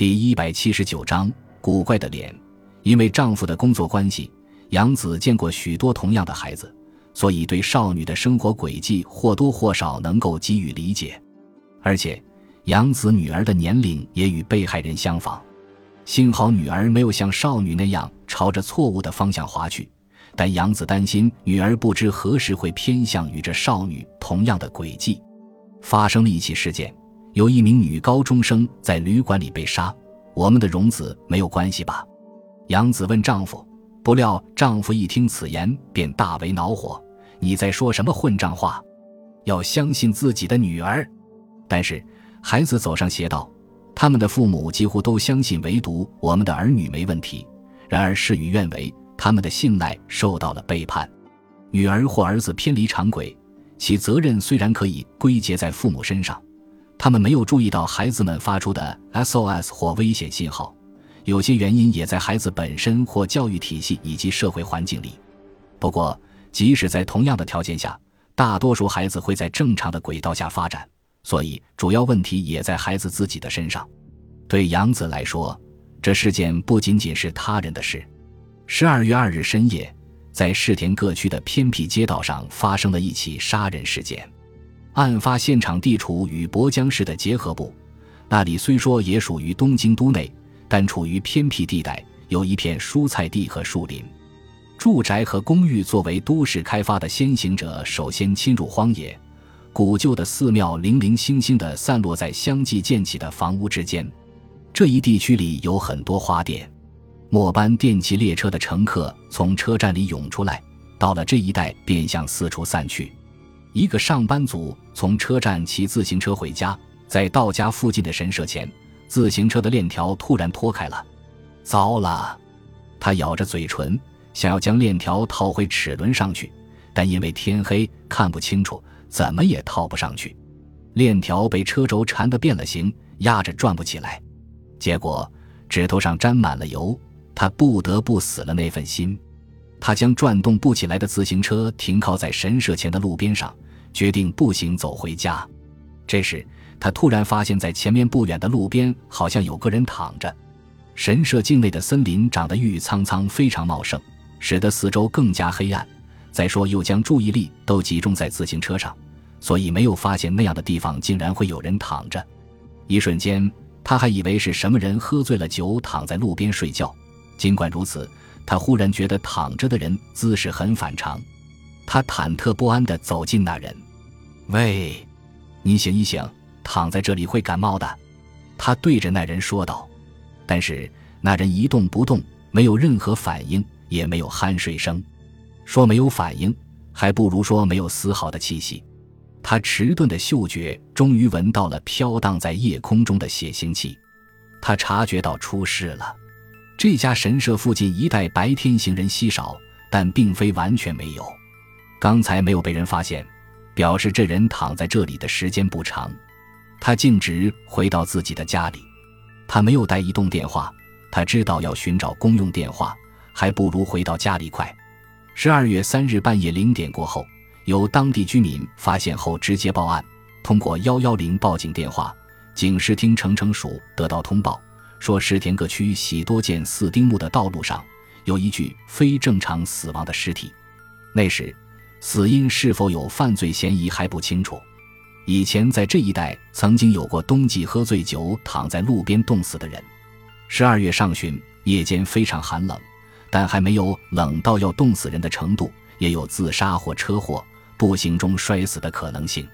第一百七十九章古怪的脸。因为丈夫的工作关系，杨子见过许多同样的孩子，所以对少女的生活轨迹或多或少能够给予理解。而且，杨子女儿的年龄也与被害人相仿。幸好女儿没有像少女那样朝着错误的方向滑去，但杨子担心女儿不知何时会偏向与这少女同样的轨迹。发生了一起事件。有一名女高中生在旅馆里被杀，我们的荣子没有关系吧？杨子问丈夫，不料丈夫一听此言便大为恼火：“你在说什么混账话？要相信自己的女儿。”但是孩子走上邪道，他们的父母几乎都相信，唯独我们的儿女没问题。然而事与愿违，他们的信赖受到了背叛，女儿或儿子偏离常轨，其责任虽然可以归结在父母身上。他们没有注意到孩子们发出的 SOS 或危险信号，有些原因也在孩子本身或教育体系以及社会环境里。不过，即使在同样的条件下，大多数孩子会在正常的轨道下发展，所以主要问题也在孩子自己的身上。对杨子来说，这事件不仅仅是他人的事。十二月二日深夜，在世田各区的偏僻街道上发生了一起杀人事件。案发现场地处与博江市的结合部，那里虽说也属于东京都内，但处于偏僻地带，有一片蔬菜地和树林。住宅和公寓作为都市开发的先行者，首先侵入荒野。古旧的寺庙零零星星地散落在相继建起的房屋之间。这一地区里有很多花店。末班电气列车的乘客从车站里涌出来，到了这一带便向四处散去。一个上班族从车站骑自行车回家，在到家附近的神社前，自行车的链条突然脱开了。糟了！他咬着嘴唇，想要将链条套回齿轮上去，但因为天黑看不清楚，怎么也套不上去。链条被车轴缠得变了形，压着转不起来。结果指头上沾满了油，他不得不死了那份心。他将转动不起来的自行车停靠在神社前的路边上，决定步行走回家。这时，他突然发现，在前面不远的路边好像有个人躺着。神社境内的森林长得郁郁苍苍，非常茂盛，使得四周更加黑暗。再说，又将注意力都集中在自行车上，所以没有发现那样的地方竟然会有人躺着。一瞬间，他还以为是什么人喝醉了酒躺在路边睡觉。尽管如此。他忽然觉得躺着的人姿势很反常，他忐忑不安地走近那人：“喂，你醒一醒，躺在这里会感冒的。”他对着那人说道。但是那人一动不动，没有任何反应，也没有酣睡声。说没有反应，还不如说没有丝毫的气息。他迟钝的嗅觉终于闻到了飘荡在夜空中的血腥气，他察觉到出事了。这家神社附近一带白天行人稀少，但并非完全没有。刚才没有被人发现，表示这人躺在这里的时间不长。他径直回到自己的家里，他没有带移动电话，他知道要寻找公用电话，还不如回到家里快。十二月三日半夜零点过后，有当地居民发现后直接报案，通过幺幺零报警电话，警视厅城城署得到通报。说石田各区喜多见四丁目的道路上有一具非正常死亡的尸体，那时死因是否有犯罪嫌疑还不清楚。以前在这一带曾经有过冬季喝醉酒躺在路边冻死的人。十二月上旬夜间非常寒冷，但还没有冷到要冻死人的程度，也有自杀或车祸、步行中摔死的可能性。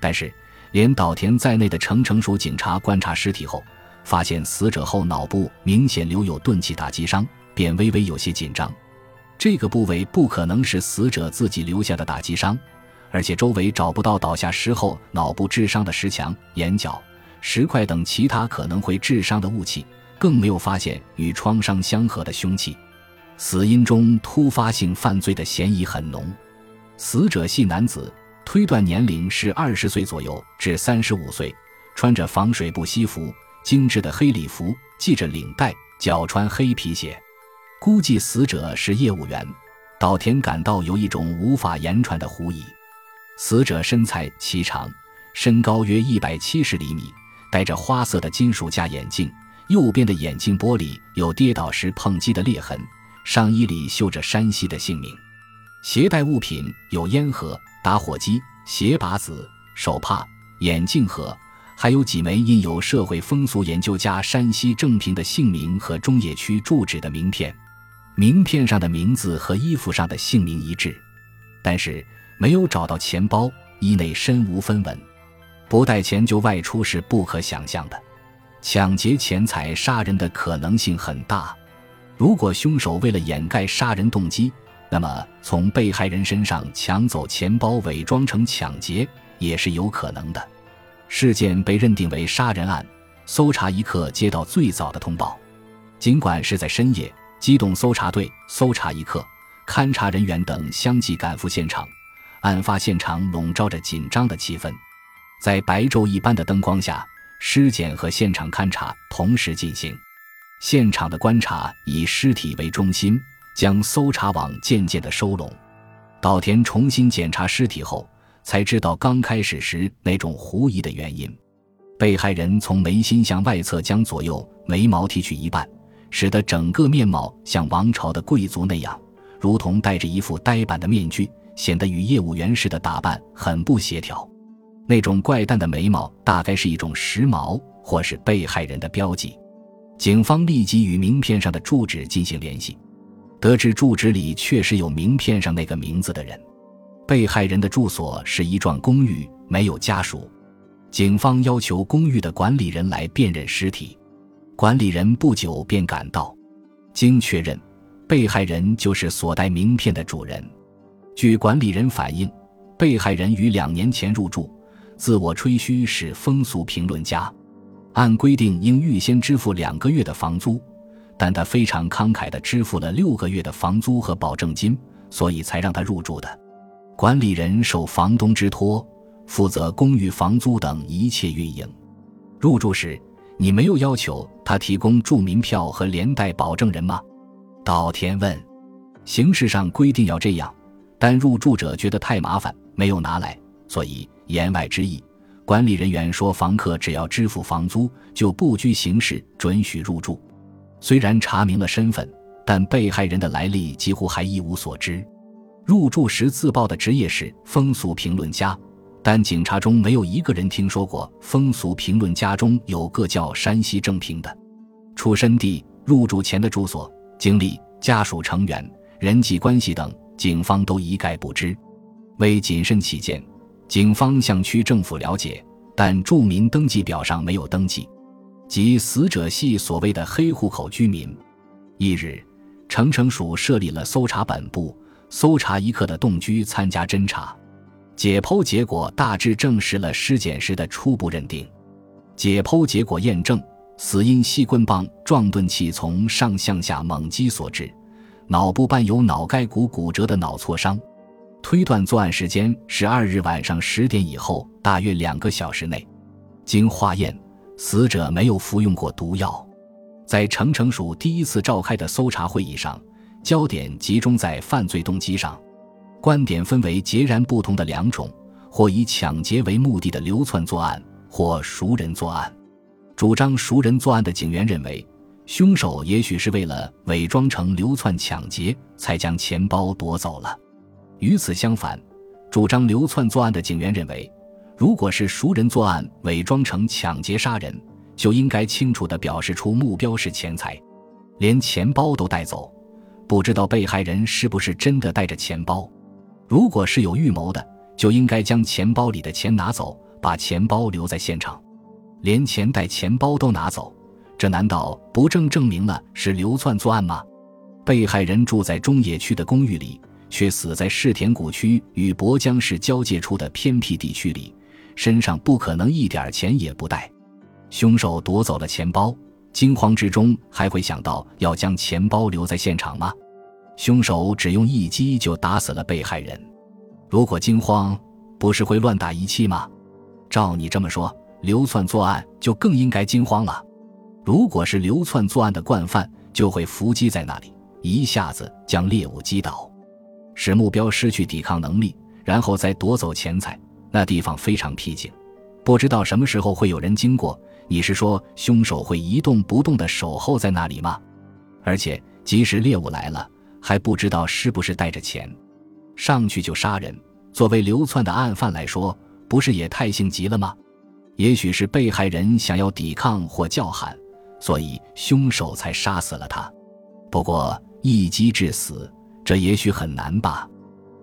但是连岛田在内的城城署警察观察尸体后。发现死者后脑部明显留有钝器打击伤，便微微有些紧张。这个部位不可能是死者自己留下的打击伤，而且周围找不到倒下时候脑部致伤的石墙、眼角、石块等其他可能会致伤的物器，更没有发现与创伤相合的凶器。死因中突发性犯罪的嫌疑很浓。死者系男子，推断年龄是二十岁左右至三十五岁，穿着防水布西服。精致的黑礼服，系着领带，脚穿黑皮鞋，估计死者是业务员。岛田感到有一种无法言传的狐疑。死者身材颀长，身高约一百七十厘米，戴着花色的金属架眼镜，右边的眼镜玻璃有跌倒时碰击的裂痕，上衣里绣着山西的姓名。携带物品有烟盒、打火机、鞋拔子、手帕、眼镜盒，还有几枚印有社会风俗研究家山西正平的姓名和中野区住址的名片。名片上的名字和衣服上的姓名一致，但是没有找到钱包，衣内身无分文，不带钱就外出是不可想象的。抢劫钱财杀人的可能性很大，如果凶手为了掩盖杀人动机，那么从被害人身上抢走钱包，伪装成抢劫也是有可能的。事件被认定为杀人案，搜查一刻接到最早的通报，尽管是在深夜，机动搜查队、搜查一刻、勘查人员等相继赶赴现场，案发现场笼罩着紧张的气氛，在白昼一般的灯光下。尸检和现场勘查同时进行，现场的观察以尸体为中心，将搜查网渐渐的收拢。岛田重新检查尸体后，才知道刚开始时那种狐疑的原因。被害人从眉心向外侧将左右眉毛剃去一半，使得整个面貌像王朝的贵族那样，如同戴着一副呆板的面具，显得与业务员式的打扮很不协调。那种怪诞的眉毛大概是一种时髦，或是被害人的标记。警方立即与名片上的住址进行联系，得知住址里确实有名片上那个名字的人。被害人的住所是一幢公寓，没有家属。警方要求公寓的管理人来辨认尸体，管理人不久便赶到，经确认，被害人就是所带名片的主人。据管理人反映，被害人于两年前入住。自我吹嘘是风俗评论家，按规定应预先支付两个月的房租，但他非常慷慨地支付了六个月的房租和保证金，所以才让他入住的。管理人受房东之托，负责公寓房租等一切运营。入住时，你没有要求他提供住民票和连带保证人吗？稻田问。形式上规定要这样，但入住者觉得太麻烦，没有拿来，所以。言外之意，管理人员说，房客只要支付房租，就不拘形式准许入住。虽然查明了身份，但被害人的来历几乎还一无所知。入住时自报的职业是风俗评论家，但警察中没有一个人听说过风俗评论家中有个叫山西正平的。出身地、入住前的住所、经历、家属成员、人际关系等，警方都一概不知。为谨慎起见。警方向区政府了解，但住民登记表上没有登记，即死者系所谓的黑户口居民。一日，城城署设立了搜查本部，搜查一刻的动居参加侦查，解剖结果大致证实了尸检时的初步认定。解剖结果验证，死因系棍棒撞钝器从上向下猛击所致，脑部伴有脑盖骨骨折的脑挫伤。推断作案时间是二日晚上十点以后，大约两个小时内。经化验，死者没有服用过毒药。在城城署第一次召开的搜查会议上，焦点集中在犯罪动机上，观点分为截然不同的两种：或以抢劫为目的的流窜作案，或熟人作案。主张熟人作案的警员认为，凶手也许是为了伪装成流窜抢劫，才将钱包夺走了。与此相反，主张流窜作案的警员认为，如果是熟人作案，伪装成抢劫杀人，就应该清楚地表示出目标是钱财，连钱包都带走，不知道被害人是不是真的带着钱包。如果是有预谋的，就应该将钱包里的钱拿走，把钱包留在现场，连钱带、钱包都拿走，这难道不正证明了是流窜作案吗？被害人住在中野区的公寓里。却死在世田谷区与博江市交界处的偏僻地区里，身上不可能一点钱也不带。凶手夺走了钱包，惊慌之中还会想到要将钱包留在现场吗？凶手只用一击就打死了被害人，如果惊慌，不是会乱打一气吗？照你这么说，流窜作案就更应该惊慌了。如果是流窜作案的惯犯，就会伏击在那里，一下子将猎物击倒。使目标失去抵抗能力，然后再夺走钱财。那地方非常僻静，不知道什么时候会有人经过，你是说凶手会一动不动地守候在那里吗？而且即使猎物来了，还不知道是不是带着钱，上去就杀人。作为流窜的案犯来说，不是也太性急了吗？也许是被害人想要抵抗或叫喊，所以凶手才杀死了他。不过一击致死，这也许很难吧。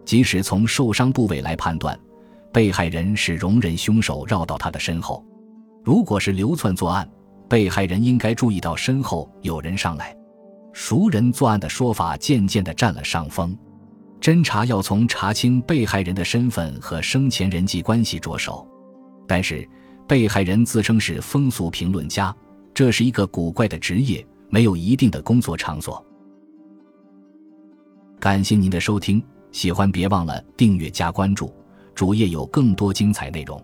即使从受伤部位来判断，被害人是容忍凶手绕到他的身后。如果是流窜作案，被害人应该注意到身后有人上来。熟人作案的说法渐渐地占了上风。侦查要从查清被害人的身份和生前人际关系着手。但是，被害人自称是风俗评论家，这是一个古怪的职业，没有一定的工作场所。感谢您的收听。喜欢别忘了订阅加关注，主页有更多精彩内容。